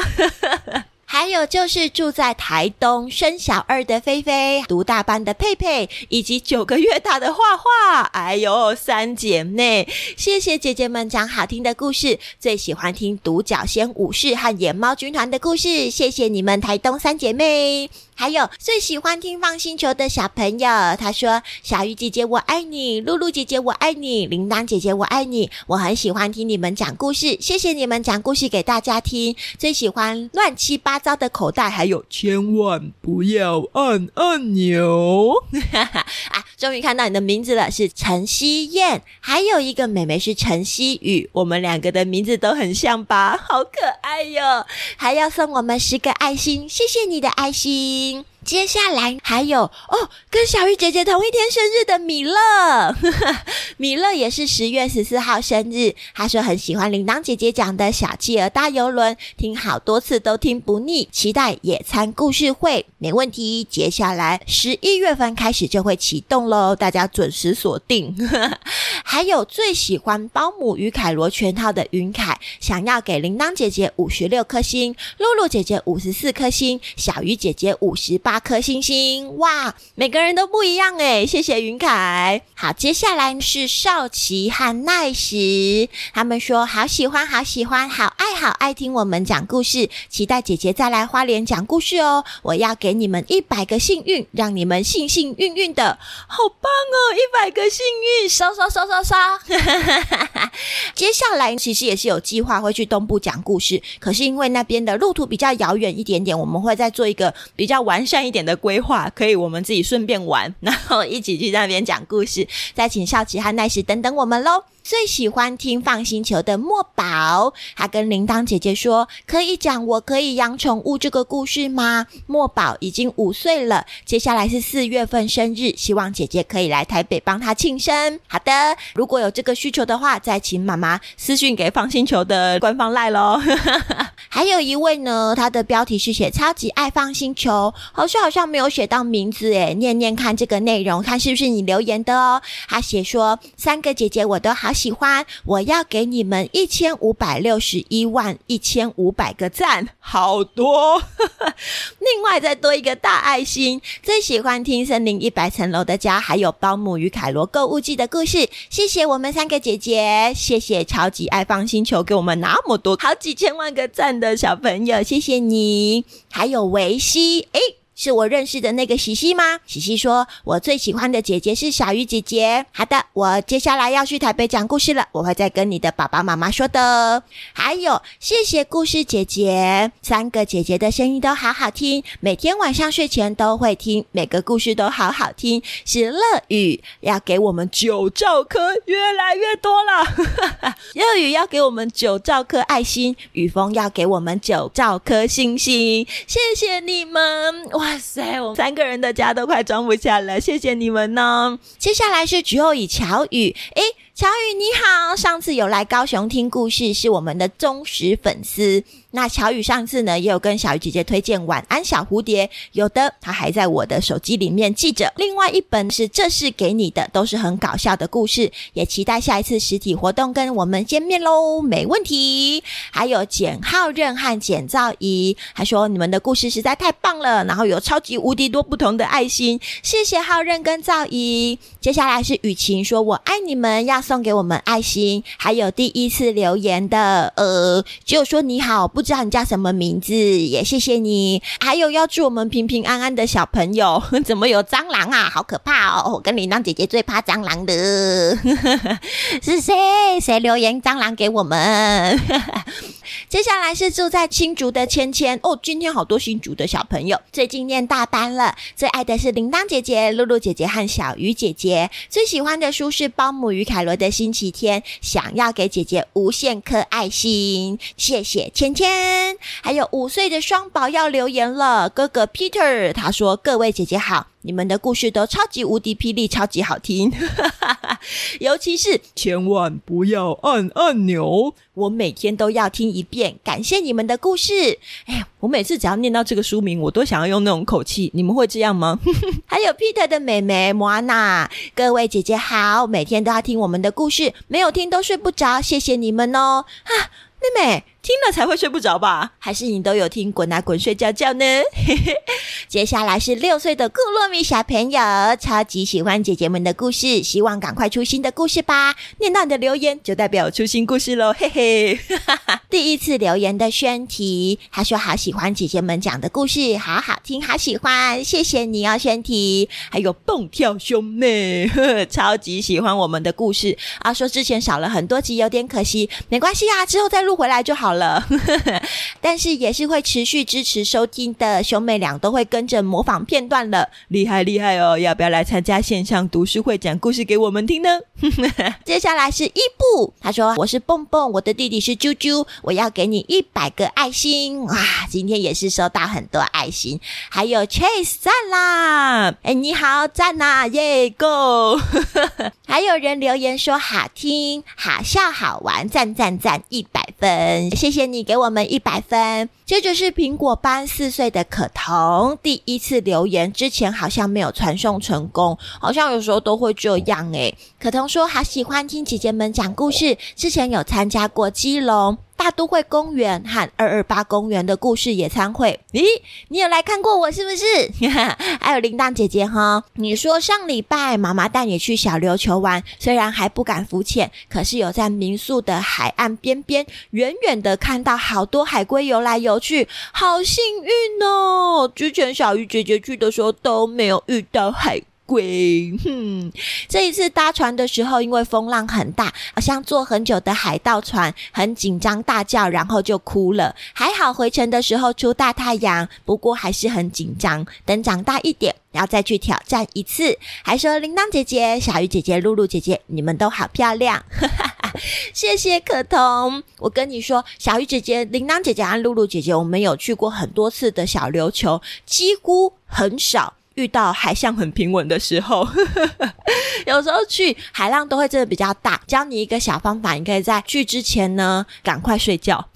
还有就是住在台东生小二的菲菲，读大班的佩佩，以及九个月大的画画。哎呦，三姐妹，谢谢姐姐们讲好听的故事，最喜欢听独角仙武士和野猫军团的故事。谢谢你们台东三姐妹。还有最喜欢听放星球的小朋友，他说：“小鱼姐姐我爱你，露露姐姐我爱你，铃铛姐姐我爱你。我很喜欢听你们讲故事，谢谢你们讲故事给大家听。最喜欢乱七八糟的口袋，还有千万不要按按钮。啊，终于看到你的名字了，是陈希燕，还有一个妹妹是陈希雨，我们两个的名字都很像吧？好可爱哟！还要送我们十个爱心，谢谢你的爱心。”接下来还有哦，跟小鱼姐姐同一天生日的米乐，米乐也是十月十四号生日。他说很喜欢铃铛姐姐讲的小企鹅大游轮，听好多次都听不腻。期待野餐故事会，没问题。接下来十一月份开始就会启动喽，大家准时锁定。还有最喜欢包姆与凯罗全套的云凯，想要给铃铛姐姐五十六颗星，露露姐姐五十四颗星，小鱼姐姐五十八。颗星星哇，每个人都不一样诶，谢谢云凯。好，接下来是少奇和奈实，他们说好喜欢，好喜欢，好爱，好爱听我们讲故事，期待姐姐再来花莲讲故事哦。我要给你们一百个幸运，让你们幸幸运运的，好棒哦！一百个幸运，刷刷刷刷刷。接下来其实也是有计划会去东部讲故事，可是因为那边的路途比较遥远一点点，我们会再做一个比较完善一点的规划，可以我们自己顺便玩，然后一起去那边讲故事。再请少奇和奈实等等我们喽。最喜欢听 FUN 星球的墨宝，他跟铃铛姐姐说：“可以讲我可以养宠物这个故事吗？”墨宝已经五岁了，接下来是四月份生日，希望姐姐可以来台北帮他庆生。好的，如果有这个需求的话，再请妈妈私讯给 FUN 星球的官方赖喽。还有一位呢，他的标题是写“超级爱 FUN 星球”，好像好像没有写到名字诶，念念看这个内容，看是不是你留言的哦。他写说：“三个姐姐我都好喜欢，我要给你们一千五百六十一万一千五百个赞，好多。”另外再多一个大爱心，最喜欢听《森林一百层楼的家》，还有《包姆与凯罗购物记》的故事。谢谢我们三个姐姐，谢谢超级爱放星球给我们那么多好几千万个赞。的小朋友，谢谢你，还有维西，诶。是我认识的那个西西吗？西西说：“我最喜欢的姐姐是小鱼姐姐。”好的，我接下来要去台北讲故事了，我会再跟你的爸爸妈妈说的。还有，谢谢故事姐姐，三个姐姐的声音都好好听，每天晚上睡前都会听，每个故事都好好听。是乐雨要给我们九兆颗，越来越多了。乐雨要给我们九兆颗爱心，雨峰要给我们九兆颗星星。谢谢你们，哇！哇塞，我们三个人的家都快装不下了，谢谢你们呢。接下来是橘右以乔宇，诶，乔宇你好，上次有来高雄听故事，是我们的忠实粉丝。那乔宇上次呢，也有跟小鱼姐姐推荐《晚安小蝴蝶》，有的他还在我的手机里面记着。另外一本是《这是给你的》，都是很搞笑的故事，也期待下一次实体活动跟我们见面喽，没问题。还有简浩任和简兆仪，还说你们的故事实在太棒了，然后有超级无敌多不同的爱心，谢谢浩任跟兆仪。接下来是雨晴，说我爱你们，要送给我们爱心。还有第一次留言的，呃，就说你好。不知道你叫什么名字，也谢谢你。还有要祝我们平平安安的小朋友，怎么有蟑螂啊？好可怕哦！我跟铃铛姐姐最怕蟑螂的，是谁？谁留言蟑螂给我们？接下来是住在新竹的芊芊哦，今天好多新竹的小朋友，最近念大班了，最爱的是铃铛姐姐、露露姐姐和小鱼姐姐，最喜欢的书是《包姆与凯罗的星期天》，想要给姐姐无限颗爱心，谢谢芊芊。还有五岁的双宝要留言了，哥哥 Peter 他说：“各位姐姐好。”你们的故事都超级无敌霹雳，超级好听，尤其是千万不要按按钮，我每天都要听一遍。感谢你们的故事。哎，我每次只要念到这个书名，我都想要用那种口气。你们会这样吗？还有 Peter 的妹妹莫安娜，各位姐姐好，每天都要听我们的故事，没有听都睡不着，谢谢你们哦。啊，妹妹。听了才会睡不着吧？还是你都有听滚啊滚睡觉觉呢？接下来是六岁的库洛米小朋友，超级喜欢姐姐们的故事，希望赶快出新的故事吧。念到你的留言，就代表出新故事喽，嘿嘿。第一次留言的轩提，他说好喜欢姐姐们讲的故事，好好听，好喜欢，谢谢你哦，轩提。还有蹦跳兄妹，呵呵，超级喜欢我们的故事啊，说之前少了很多集，有点可惜，没关系啊，之后再录回来就好。好了，但是也是会持续支持收听的，兄妹俩都会跟着模仿片段了，厉害厉害哦！要不要来参加线上读书会，讲故事给我们听呢？接下来是伊布，他说：“我是蹦蹦，我的弟弟是啾啾，我要给你一百个爱心。”哇，今天也是收到很多爱心，还有 Chase 赞啦！哎，你好赞呐，耶 Go！还有人留言说好听、好笑、好玩，赞赞赞，一百分。谢谢你给我们一百分。接着是苹果班四岁的可彤，第一次留言之前好像没有传送成功，好像有时候都会这样诶。可彤说好喜欢听姐姐们讲故事，之前有参加过基隆大都会公园和二二八公园的故事野餐会，咦，你有来看过我是不是？还有铃铛姐姐哈，你说上礼拜妈妈带你去小琉球玩，虽然还不敢浮潜，可是有在民宿的海岸边边，远远的看到好多海龟游来游去，好幸运哦！之前小鱼姐姐去的时候都没有遇到海。鬼，哼！这一次搭船的时候，因为风浪很大，好像坐很久的海盗船，很紧张，大叫，然后就哭了。还好回程的时候出大太阳，不过还是很紧张。等长大一点，要再去挑战一次。还说铃铛姐姐、小鱼姐姐、露露姐姐，你们都好漂亮，哈哈哈！谢谢可彤。我跟你说，小鱼姐姐、铃铛姐姐和露露姐姐，我们有去过很多次的小琉球，几乎很少。遇到海象很平稳的时候，有时候去海浪都会真的比较大。教你一个小方法，你可以在去之前呢，赶快睡觉。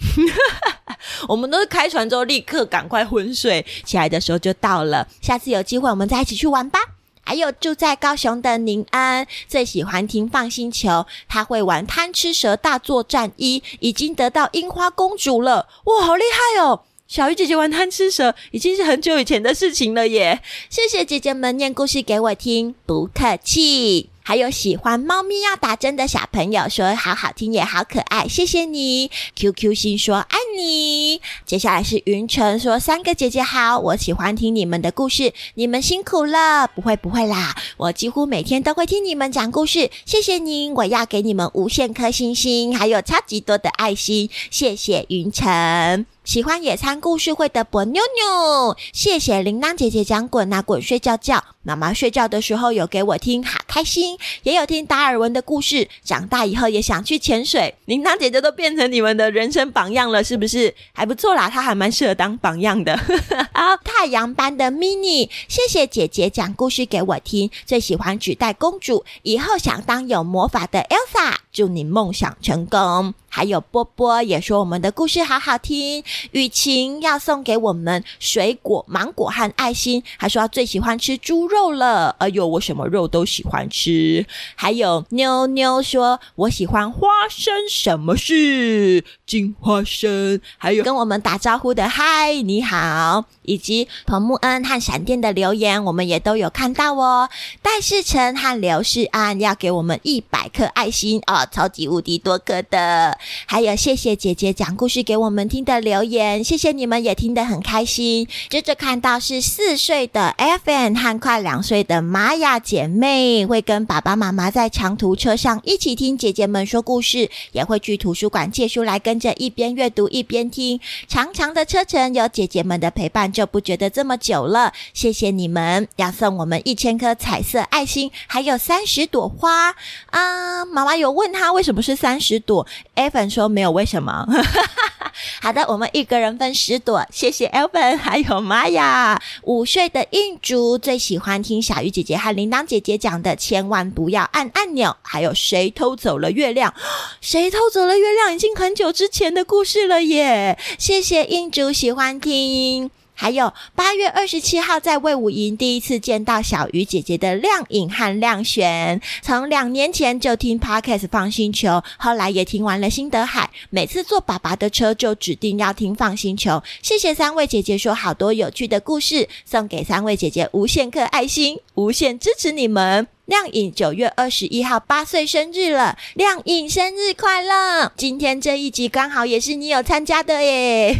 我们都是开船之后立刻赶快昏睡，起来的时候就到了。下次有机会我们再一起去玩吧。还有住在高雄的宁安，最喜欢听放星球，他会玩贪吃蛇大作战一，已经得到樱花公主了。哇，好厉害哦！小鱼姐姐玩贪吃蛇已经是很久以前的事情了耶！谢谢姐姐们念故事给我听，不客气。还有喜欢猫咪要打针的小朋友说好好听也好可爱，谢谢你。QQ 星说爱你。接下来是云晨说三个姐姐好，我喜欢听你们的故事，你们辛苦了。不会不会啦，我几乎每天都会听你们讲故事，谢谢您，我要给你们无限颗星星，还有超级多的爱心，谢谢云晨。喜欢野餐故事会的博妞妞，谢谢铃铛姐姐讲滚啊滚睡觉觉，妈妈睡觉的时候有给我听，好开心。也有听达尔文的故事，长大以后也想去潜水。铃铛姐姐都变成你们的人生榜样了，是不是？还不错啦，她还蛮适合当榜样的。好，太阳班的 mini，谢谢姐姐讲故事给我听，最喜欢纸袋公主，以后想当有魔法的 Elsa，祝你梦想成功。还有波波也说我们的故事好好听，雨晴要送给我们水果芒果和爱心，还说他最喜欢吃猪肉了。哎呦，我什么肉都喜欢吃。还有妞妞说，我喜欢花生，什么是金花生？还有跟我们打招呼的嗨，你好。以及彭木恩和闪电的留言，我们也都有看到哦。戴世成和刘世安要给我们一百颗爱心哦，超级无敌多颗的。还有谢谢姐姐讲故事给我们听的留言，谢谢你们也听得很开心。接着看到是四岁的 FN 和快两岁的玛雅姐妹，会跟爸爸妈妈在长途车上一起听姐姐们说故事，也会去图书馆借书来跟着一边阅读一边听。长长的车程有姐姐们的陪伴，就不觉得这么久了。谢谢你们，要送我们一千颗彩色爱心，还有三十朵花啊！妈妈有问他为什么是三十朵，Evan 说没有为什么。好的，我们一个人分十朵，谢谢 Evan 还有玛雅。五岁的印竹最喜欢听小鱼姐姐和铃铛姐姐讲的，千万不要按按钮。还有谁偷走了月亮？谁偷走了月亮？已经很久之前的故事了耶！谢谢印竹喜欢听。还有八月二十七号在魏武营第一次见到小鱼姐姐的亮颖和亮璇，从两年前就听 Podcast 放星球，后来也听完了新德海，每次坐爸爸的车就指定要听放星球。谢谢三位姐姐说好多有趣的故事，送给三位姐姐无限颗爱心，无限支持你们。亮颖九月二十一号八岁生日了，亮颖生日快乐！今天这一集刚好也是你有参加的耶，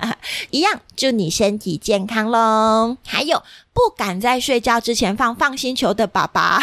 一样祝你身体健康喽。还有不敢在睡觉之前放放心球的爸爸。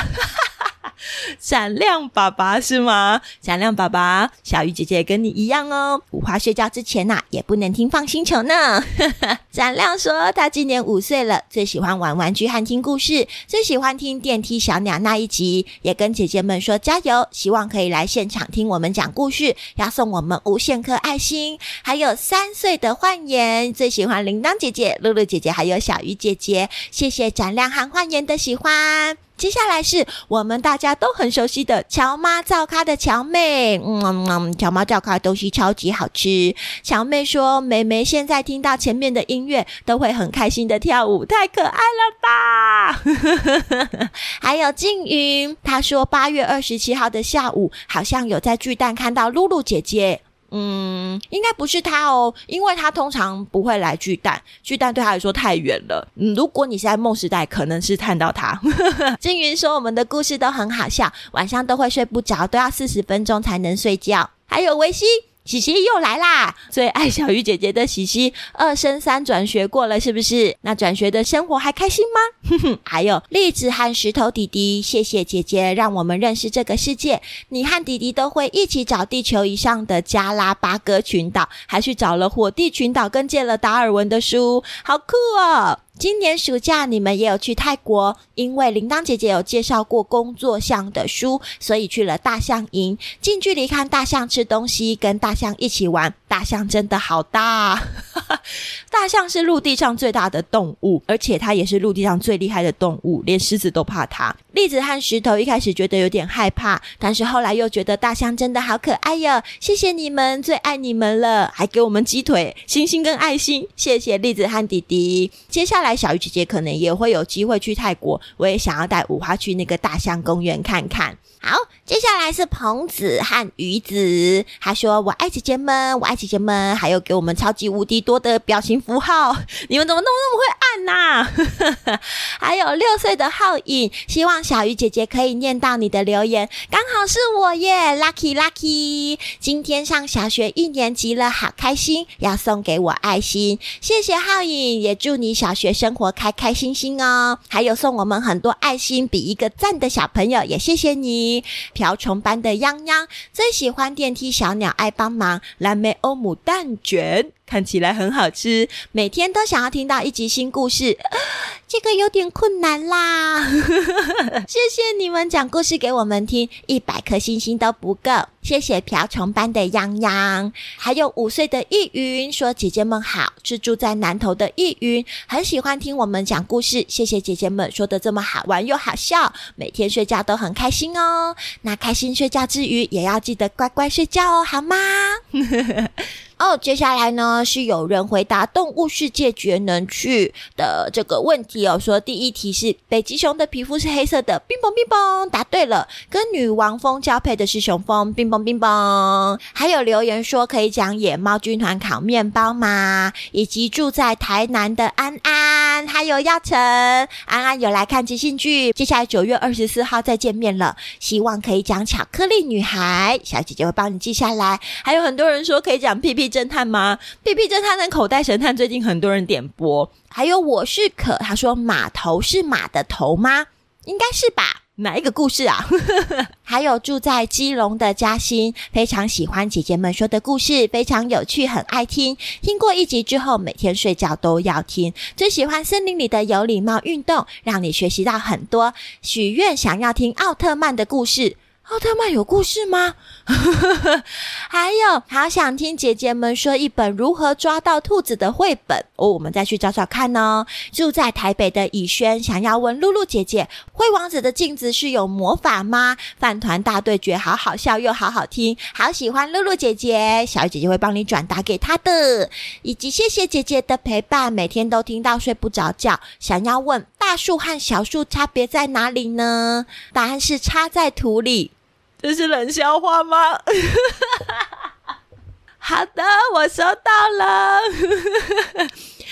闪亮爸爸是吗？闪亮爸爸，小鱼姐姐跟你一样哦。五花睡觉之前呐、也不能听放星球呢。闪亮说，他今年五岁了，最喜欢玩玩具和听故事，最喜欢听电梯小鸟那一集，也跟姐姐们说加油，希望可以来现场听我们讲故事，要送我们无限颗爱心。还有三岁的焕颜，最喜欢铃铛姐姐、露露姐姐，还有小鱼姐姐。谢谢闪亮和焕颜的喜欢。接下来是我们大家都很熟悉的乔妈造咖的乔妹，嗯嗯，乔妈造咖的东西超级好吃。乔妹说，妹妹现在听到前面的音乐都会很开心的跳舞，太可爱了吧！还有静云，她说八月二十七号的下午，好像有在巨蛋看到露露姐姐。嗯，应该不是他哦，因为他通常不会来巨蛋，巨蛋对他来说太远了。嗯，如果你是在梦时代，可能是看到他。金云说我们的故事都很好笑，晚上都会睡不着，都要四十分钟才能睡觉。还有维西。喜喜又来啦！最爱小鱼姐姐的喜喜，二升三转学过了，是不是？那转学的生活还开心吗？哼哼，还有栗子和石头弟弟，谢谢姐姐让我们认识这个世界。你和弟弟都会一起找地球以上的加拉巴哥群岛，还去找了火地群岛，跟借了达尔文的书，好酷哦！今年暑假你们也有去泰国，因为铃铛姐姐有介绍过工作象的书，所以去了大象营，近距离看大象吃东西，跟大象一起玩。大象真的好大啊，大象是陆地上最大的动物，而且它也是陆地上最厉害的动物，连狮子都怕它。栗子和石头一开始觉得有点害怕，但是后来又觉得大象真的好可爱哟。谢谢你们，最爱你们了，还给我们鸡腿、星星跟爱心。谢谢栗子和弟弟。接下来小鱼姐姐可能也会有机会去泰国，我也想要带五花去那个大象公园看看。好，接下来是彭子和鱼子，他说：“我爱姐姐们，我爱姐姐们，还有给我们超级无敌多的表情符号，你们怎么那么那么会按呐、啊？”还有六岁的浩颖，希望小鱼姐姐可以念到你的留言，刚好是我耶，lucky lucky！今天上小学一年级了，好开心，要送给我爱心，谢谢浩颖，也祝你小学生活开开心心哦。还有送我们很多爱心，比一个赞的小朋友，也谢谢你。瓢虫般的泱泱最喜欢电梯小鸟爱帮忙，蓝莓欧姆蛋卷看起来很好吃，每天都想要听到一集新故事，这个有点困难啦。谢谢你们讲故事给我们听，一百颗星星都不够。谢谢瓢虫般的泱泱，还有五岁的易云说：“姐姐们好，是住在南头的易云，很喜欢听我们讲故事。谢谢姐姐们说的这么好玩又好笑，每天睡觉都很开心哦。那开心睡觉之余，也要记得乖乖睡觉哦，好吗？” 哦，接下来呢是有人回答动物世界绝能去的这个问题哦，说第一题是北极熊的皮肤是黑色的，冰崩冰崩，答对了。跟女王蜂交配的是雄蜂，冰崩冰崩。还有留言说可以讲野猫军团烤面包吗？以及住在台南的安安，还有耀成，安安有来看即兴剧，接下来九月二十四号再见面了，希望可以讲巧克力女孩，小姐姐会帮你记下来。还有很多人说可以讲屁屁。侦探吗？屁屁侦探跟口袋神探最近很多人点播，还有我是可，他说马头是马的头吗？应该是吧？哪一个故事啊？还有住在基隆的嘉欣，非常喜欢姐姐们说的故事，非常有趣，很爱听。听过一集之后，每天睡觉都要听。最喜欢森林里的有礼貌运动，让你学习到很多。许愿想要听奥特曼的故事。奥特曼有故事吗？还有，好想听姐姐们说一本如何抓到兔子的绘本哦，我们再去找找看哦。住在台北的以轩想要问露露姐姐，灰王子的镜子是有魔法吗？饭团大对决好好笑又好好听，好喜欢露露姐姐，小鱼姐姐会帮你转达给她的。以及谢谢姐姐的陪伴，每天都听到睡不着觉。想要问大树和小树差别在哪里呢？答案是插在土里。这是冷笑话吗？好的，我收到了。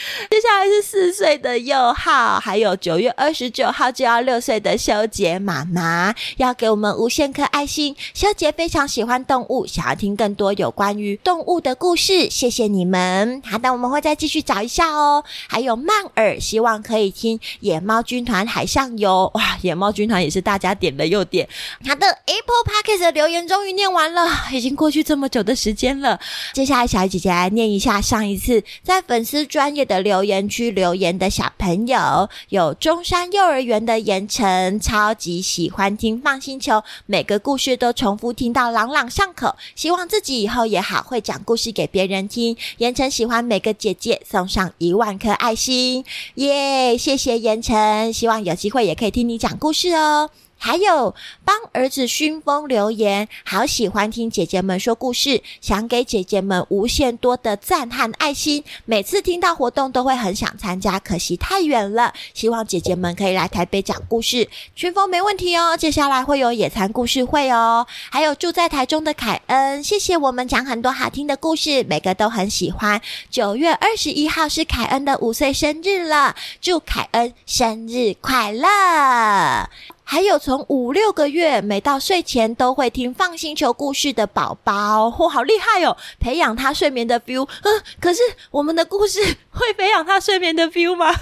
接下来是四岁的佑浩，还有九月二十九号就要六岁的修杰妈妈，要给我们无限颗爱心。修杰非常喜欢动物，想要听更多有关于动物的故事。谢谢你们。好的，我们会再继续找一下哦。还有曼尔，希望可以听野猫军团海上游。哇，野猫军团也是大家点了又点。好的，Apple Podcast 的留言终于念完了，已经过去这么久的时间了。接下来，小鱼姐姐来念一下上一次在粉丝专业的留言区留言的小朋友，有中山幼儿园的严晨，超级喜欢听放心球，每个故事都重复听到朗朗上口，希望自己以后也好会讲故事给别人听。严晨喜欢每个姐姐，送上一万颗爱心，耶！谢谢严晨，希望有机会也可以听你讲故事哦。还有帮儿子熏风留言，好喜欢听姐姐们说故事，想给姐姐们无限多的赞和爱心。每次听到活动都会很想参加，可惜太远了。希望姐姐们可以来台北讲故事，熏风没问题哦。接下来会有野餐故事会哦。还有住在台中的凯恩，谢谢我们讲很多好听的故事，每个都很喜欢。九月二十一号是凯恩的五岁生日了，祝凯恩生日快乐！还有从五六个月，每到睡前都会听放星球故事的宝宝，嚯、好厉害哦！培养他睡眠的 feel，嗯，可是我们的故事会培养他睡眠的 feel 吗？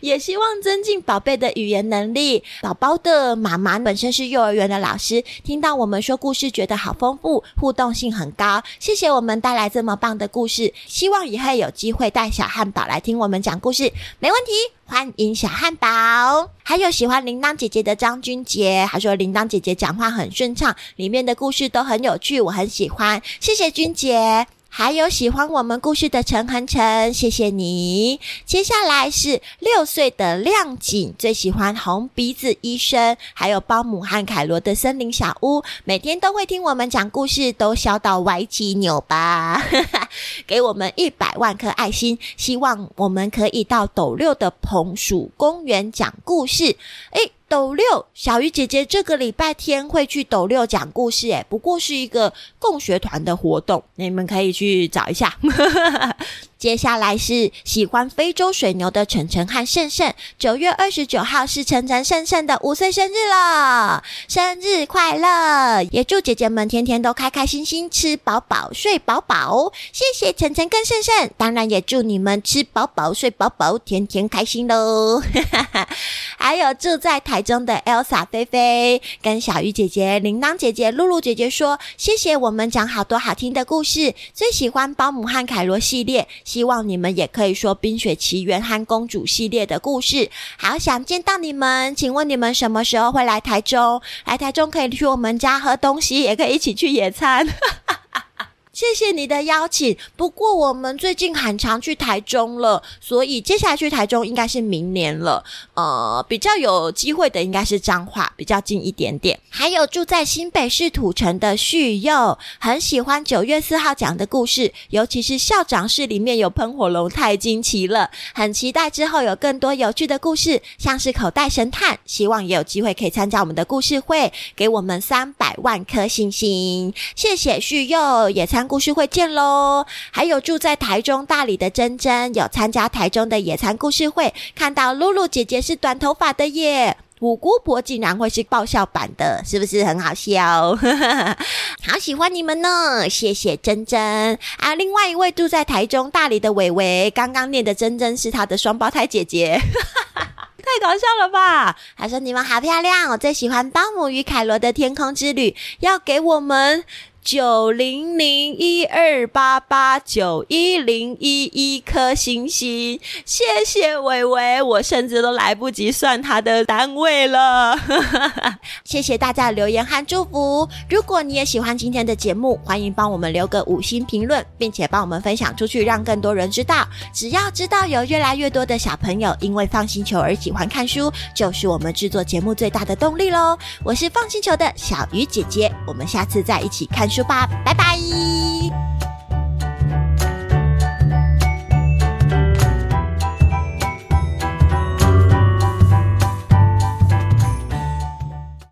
也希望增进宝贝的语言能力。宝宝的妈妈本身是幼儿园的老师，听到我们说故事，觉得好丰富，互动性很高。谢谢我们带来这么棒的故事，希望以后有机会带小汉堡来听我们讲故事，没问题。欢迎小汉堡，还有喜欢铃铛姐姐的张君杰，还说铃铛姐姐讲话很顺畅，里面的故事都很有趣，我很喜欢，谢谢君杰。还有喜欢我们故事的陈恒成，谢谢你。接下来是六岁的亮景，最喜欢红鼻子医生，还有包姆和凯罗的森林小屋，每天都会听我们讲故事，都笑到歪七扭八，给我们一百万颗爱心，希望我们可以到斗六的彭蜀公园讲故事。诶斗六，小鱼姐姐这个礼拜天会去斗六讲故事，诶，不过是一个共学团的活动，你们可以去找一下。接下来是喜欢非洲水牛的晨晨和胜胜。九月二十九号是晨晨胜胜的五岁生日了，生日快乐！也祝姐姐们天天都开开心心，吃饱饱，睡饱饱。谢谢晨晨跟胜胜，当然也祝你们吃饱饱，睡饱饱，天天开心喽！还有住在台中的 Elsa 菲菲，跟小鱼姐姐、铃铛姐姐、露露姐姐说，谢谢我们讲好多好听的故事，最喜欢包姆和凯罗系列。希望你们也可以说《冰雪奇缘》和公主系列的故事，好想见到你们。请问你们什么时候会来台中？来台中可以去我们家喝东西，也可以一起去野餐。谢谢你的邀请。不过我们最近很常去台中了，所以接下来去台中应该是明年了。呃，比较有机会的应该是彰化，比较近一点点。还有住在新北市土城的旭佑，很喜欢九月四号讲的故事，尤其是校长室里面有喷火龙，太惊奇了。很期待之后有更多有趣的故事，像是口袋神探，希望也有机会可以参加我们的故事会，给我们三百万颗星星。谢谢旭佑，也参故事会见喽！还有住在台中大理的珍珍，有参加台中的野餐故事会，看到露露姐姐是短头发的耶。五姑婆竟然会是爆笑版的，是不是很好笑？好喜欢你们呢，谢谢珍珍啊！另外一位住在台中大理的伟伟，刚刚念的珍珍是他的双胞胎姐姐，太搞笑了吧？他说你们好漂亮，我最喜欢包姆与凯罗的天空之旅，要给我们。九零零一二八八九一零一一颗星星，谢谢伟伟，我甚至都来不及算他的单位了。谢谢大家的留言和祝福。如果你也喜欢今天的节目，欢迎帮我们留个五星评论，并且帮我们分享出去，让更多人知道。只要知道有越来越多的小朋友因为放星球而喜欢看书，就是我们制作节目最大的动力喽。我是放星球的小鱼姐姐，我们下次再一起看书。出发拜拜。